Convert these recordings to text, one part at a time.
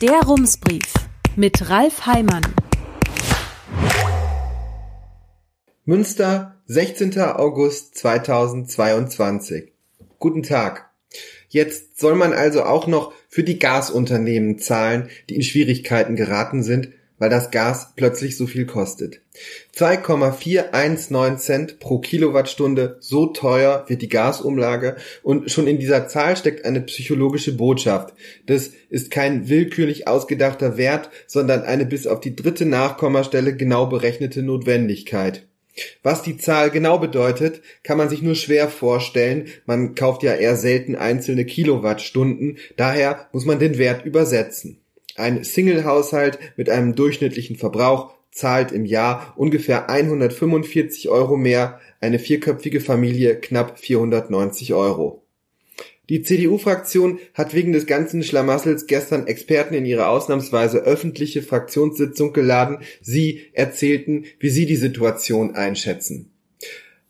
Der Rumsbrief mit Ralf Heimann. Münster, 16. August 2022. Guten Tag. Jetzt soll man also auch noch für die Gasunternehmen zahlen, die in Schwierigkeiten geraten sind, weil das Gas plötzlich so viel kostet. 2,419 Cent pro Kilowattstunde, so teuer wird die Gasumlage und schon in dieser Zahl steckt eine psychologische Botschaft. Das ist kein willkürlich ausgedachter Wert, sondern eine bis auf die dritte Nachkommastelle genau berechnete Notwendigkeit. Was die Zahl genau bedeutet, kann man sich nur schwer vorstellen. Man kauft ja eher selten einzelne Kilowattstunden, daher muss man den Wert übersetzen. Ein Single-Haushalt mit einem durchschnittlichen Verbrauch zahlt im Jahr ungefähr 145 Euro mehr, eine vierköpfige Familie knapp 490 Euro. Die CDU-Fraktion hat wegen des ganzen Schlamassels gestern Experten in ihre ausnahmsweise öffentliche Fraktionssitzung geladen. Sie erzählten, wie sie die Situation einschätzen.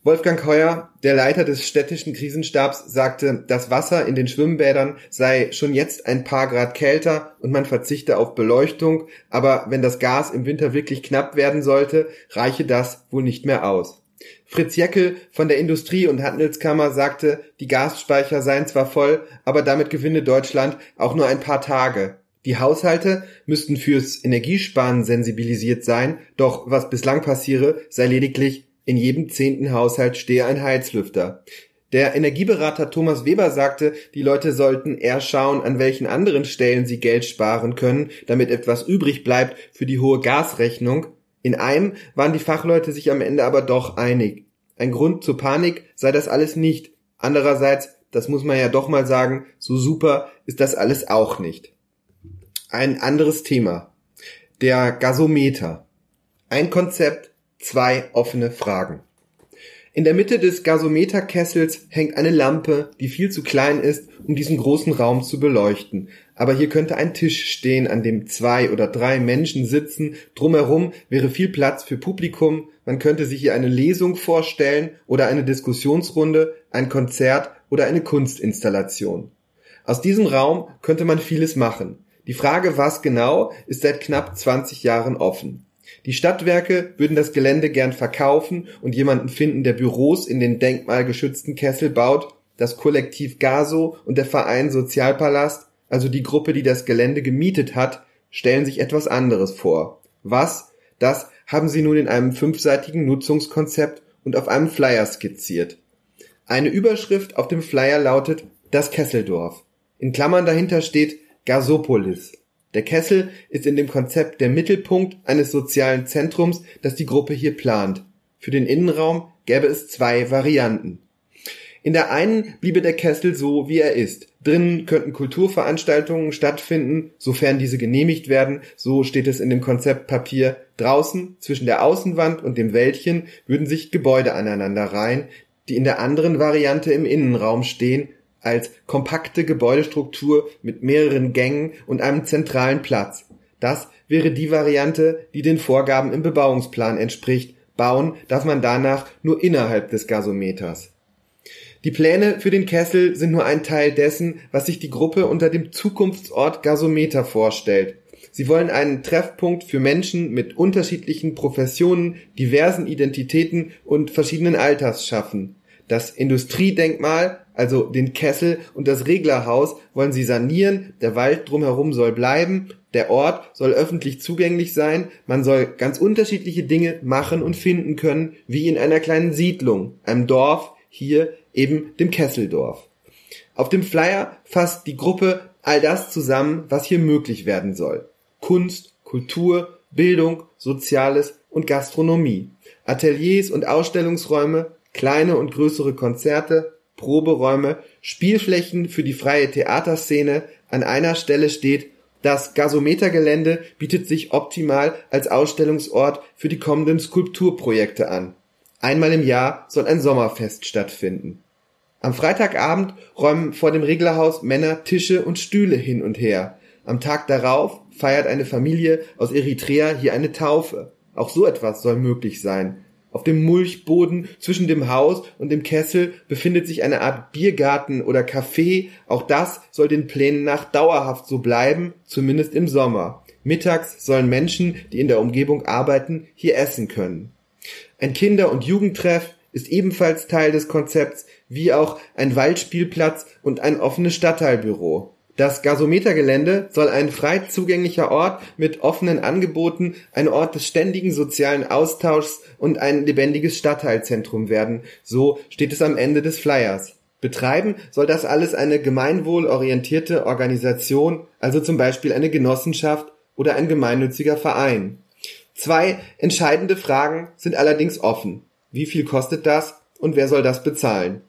Wolfgang Heuer, der Leiter des städtischen Krisenstabs, sagte, das Wasser in den Schwimmbädern sei schon jetzt ein paar Grad kälter und man verzichte auf Beleuchtung, aber wenn das Gas im Winter wirklich knapp werden sollte, reiche das wohl nicht mehr aus. Fritz Jeckel von der Industrie- und Handelskammer sagte, die Gasspeicher seien zwar voll, aber damit gewinne Deutschland auch nur ein paar Tage. Die Haushalte müssten fürs Energiesparen sensibilisiert sein, doch was bislang passiere, sei lediglich in jedem zehnten Haushalt stehe ein Heizlüfter. Der Energieberater Thomas Weber sagte, die Leute sollten eher schauen, an welchen anderen Stellen sie Geld sparen können, damit etwas übrig bleibt für die hohe Gasrechnung. In einem waren die Fachleute sich am Ende aber doch einig. Ein Grund zur Panik sei das alles nicht. Andererseits, das muss man ja doch mal sagen, so super ist das alles auch nicht. Ein anderes Thema. Der Gasometer. Ein Konzept, zwei offene Fragen. In der Mitte des Gasometerkessels hängt eine Lampe, die viel zu klein ist, um diesen großen Raum zu beleuchten. Aber hier könnte ein Tisch stehen, an dem zwei oder drei Menschen sitzen. Drumherum wäre viel Platz für Publikum. Man könnte sich hier eine Lesung vorstellen oder eine Diskussionsrunde, ein Konzert oder eine Kunstinstallation. Aus diesem Raum könnte man vieles machen. Die Frage, was genau, ist seit knapp 20 Jahren offen. Die Stadtwerke würden das Gelände gern verkaufen und jemanden finden, der Büros in den denkmalgeschützten Kessel baut. Das Kollektiv Gaso und der Verein Sozialpalast, also die Gruppe, die das Gelände gemietet hat, stellen sich etwas anderes vor. Was? Das haben sie nun in einem fünfseitigen Nutzungskonzept und auf einem Flyer skizziert. Eine Überschrift auf dem Flyer lautet Das Kesseldorf. In Klammern dahinter steht Gasopolis. Der Kessel ist in dem Konzept der Mittelpunkt eines sozialen Zentrums, das die Gruppe hier plant. Für den Innenraum gäbe es zwei Varianten. In der einen bliebe der Kessel so, wie er ist. Drinnen könnten Kulturveranstaltungen stattfinden, sofern diese genehmigt werden, so steht es in dem Konzeptpapier. Draußen, zwischen der Außenwand und dem Wäldchen, würden sich Gebäude aneinander reihen, die in der anderen Variante im Innenraum stehen, als kompakte Gebäudestruktur mit mehreren Gängen und einem zentralen Platz. Das wäre die Variante, die den Vorgaben im Bebauungsplan entspricht. Bauen darf man danach nur innerhalb des Gasometers. Die Pläne für den Kessel sind nur ein Teil dessen, was sich die Gruppe unter dem Zukunftsort Gasometer vorstellt. Sie wollen einen Treffpunkt für Menschen mit unterschiedlichen Professionen, diversen Identitäten und verschiedenen Alters schaffen. Das Industriedenkmal, also den Kessel und das Reglerhaus wollen sie sanieren, der Wald drumherum soll bleiben, der Ort soll öffentlich zugänglich sein, man soll ganz unterschiedliche Dinge machen und finden können, wie in einer kleinen Siedlung, einem Dorf, hier eben dem Kesseldorf. Auf dem Flyer fasst die Gruppe all das zusammen, was hier möglich werden soll. Kunst, Kultur, Bildung, Soziales und Gastronomie. Ateliers und Ausstellungsräume, kleine und größere Konzerte, Proberäume, Spielflächen für die freie Theaterszene. An einer Stelle steht, das Gasometergelände bietet sich optimal als Ausstellungsort für die kommenden Skulpturprojekte an. Einmal im Jahr soll ein Sommerfest stattfinden. Am Freitagabend räumen vor dem Reglerhaus Männer Tische und Stühle hin und her. Am Tag darauf feiert eine Familie aus Eritrea hier eine Taufe. Auch so etwas soll möglich sein. Auf dem Mulchboden zwischen dem Haus und dem Kessel befindet sich eine Art Biergarten oder Café. Auch das soll den Plänen nach dauerhaft so bleiben, zumindest im Sommer. Mittags sollen Menschen, die in der Umgebung arbeiten, hier essen können. Ein Kinder- und Jugendtreff ist ebenfalls Teil des Konzepts, wie auch ein Waldspielplatz und ein offenes Stadtteilbüro. Das Gasometergelände soll ein frei zugänglicher Ort mit offenen Angeboten, ein Ort des ständigen sozialen Austauschs und ein lebendiges Stadtteilzentrum werden. So steht es am Ende des Flyers. Betreiben soll das alles eine gemeinwohlorientierte Organisation, also zum Beispiel eine Genossenschaft oder ein gemeinnütziger Verein. Zwei entscheidende Fragen sind allerdings offen. Wie viel kostet das und wer soll das bezahlen?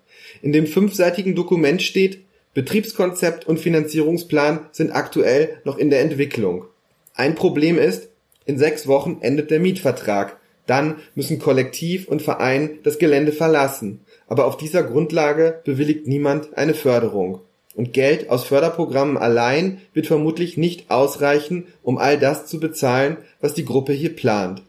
In dem fünfseitigen Dokument steht, Betriebskonzept und Finanzierungsplan sind aktuell noch in der Entwicklung. Ein Problem ist, in sechs Wochen endet der Mietvertrag. Dann müssen Kollektiv und Verein das Gelände verlassen. Aber auf dieser Grundlage bewilligt niemand eine Förderung. Und Geld aus Förderprogrammen allein wird vermutlich nicht ausreichen, um all das zu bezahlen, was die Gruppe hier plant.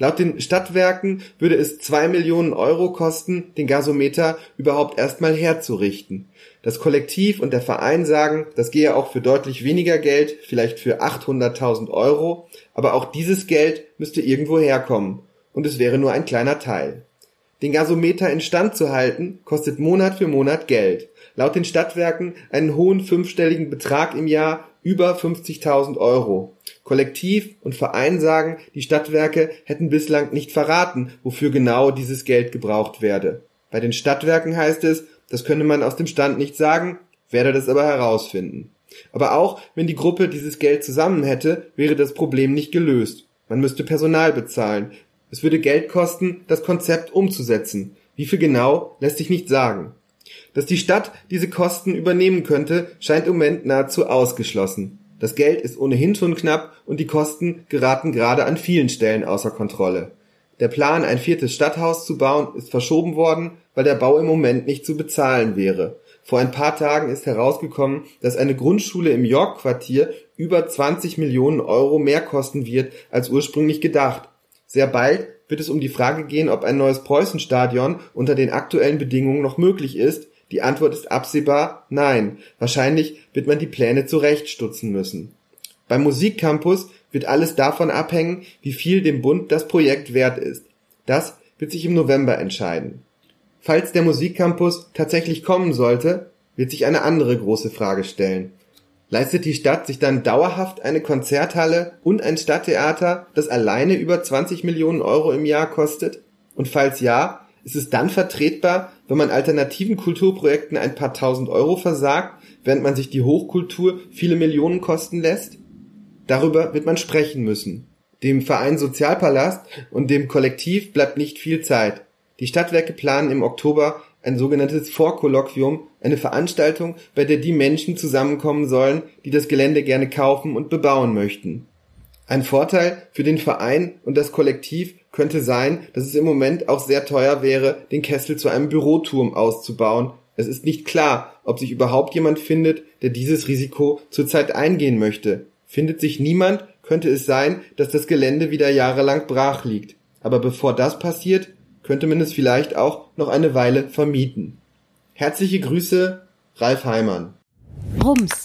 Laut den Stadtwerken würde es zwei Millionen Euro kosten, den Gasometer überhaupt erstmal herzurichten. Das Kollektiv und der Verein sagen, das gehe auch für deutlich weniger Geld, vielleicht für 800.000 Euro, aber auch dieses Geld müsste irgendwo herkommen. Und es wäre nur ein kleiner Teil. Den Gasometer instand zu halten, kostet Monat für Monat Geld. Laut den Stadtwerken einen hohen fünfstelligen Betrag im Jahr über 50.000 Euro. Kollektiv und Verein sagen, die Stadtwerke hätten bislang nicht verraten, wofür genau dieses Geld gebraucht werde. Bei den Stadtwerken heißt es, das könne man aus dem Stand nicht sagen, werde das aber herausfinden. Aber auch wenn die Gruppe dieses Geld zusammen hätte, wäre das Problem nicht gelöst. Man müsste Personal bezahlen. Es würde Geld kosten, das Konzept umzusetzen. Wie viel genau, lässt sich nicht sagen. Dass die Stadt diese Kosten übernehmen könnte, scheint im Moment nahezu ausgeschlossen. Das Geld ist ohnehin schon knapp und die Kosten geraten gerade an vielen Stellen außer Kontrolle. Der Plan, ein viertes Stadthaus zu bauen, ist verschoben worden, weil der Bau im Moment nicht zu bezahlen wäre. Vor ein paar Tagen ist herausgekommen, dass eine Grundschule im York-Quartier über 20 Millionen Euro mehr kosten wird als ursprünglich gedacht. Sehr bald wird es um die Frage gehen, ob ein neues Preußenstadion unter den aktuellen Bedingungen noch möglich ist, die Antwort ist absehbar nein. Wahrscheinlich wird man die Pläne zurechtstutzen müssen. Beim Musikcampus wird alles davon abhängen, wie viel dem Bund das Projekt wert ist. Das wird sich im November entscheiden. Falls der Musikcampus tatsächlich kommen sollte, wird sich eine andere große Frage stellen. Leistet die Stadt sich dann dauerhaft eine Konzerthalle und ein Stadttheater, das alleine über 20 Millionen Euro im Jahr kostet? Und falls ja, ist es dann vertretbar, wenn man alternativen Kulturprojekten ein paar tausend Euro versagt, während man sich die Hochkultur viele Millionen kosten lässt? Darüber wird man sprechen müssen. Dem Verein Sozialpalast und dem Kollektiv bleibt nicht viel Zeit. Die Stadtwerke planen im Oktober ein sogenanntes Vorkolloquium, eine Veranstaltung, bei der die Menschen zusammenkommen sollen, die das Gelände gerne kaufen und bebauen möchten. Ein Vorteil für den Verein und das Kollektiv könnte sein, dass es im Moment auch sehr teuer wäre, den Kessel zu einem Büroturm auszubauen. Es ist nicht klar, ob sich überhaupt jemand findet, der dieses Risiko zurzeit eingehen möchte. Findet sich niemand, könnte es sein, dass das Gelände wieder jahrelang brach liegt. Aber bevor das passiert, könnte man es vielleicht auch noch eine Weile vermieten. Herzliche Grüße, Ralf Heimann. Rums,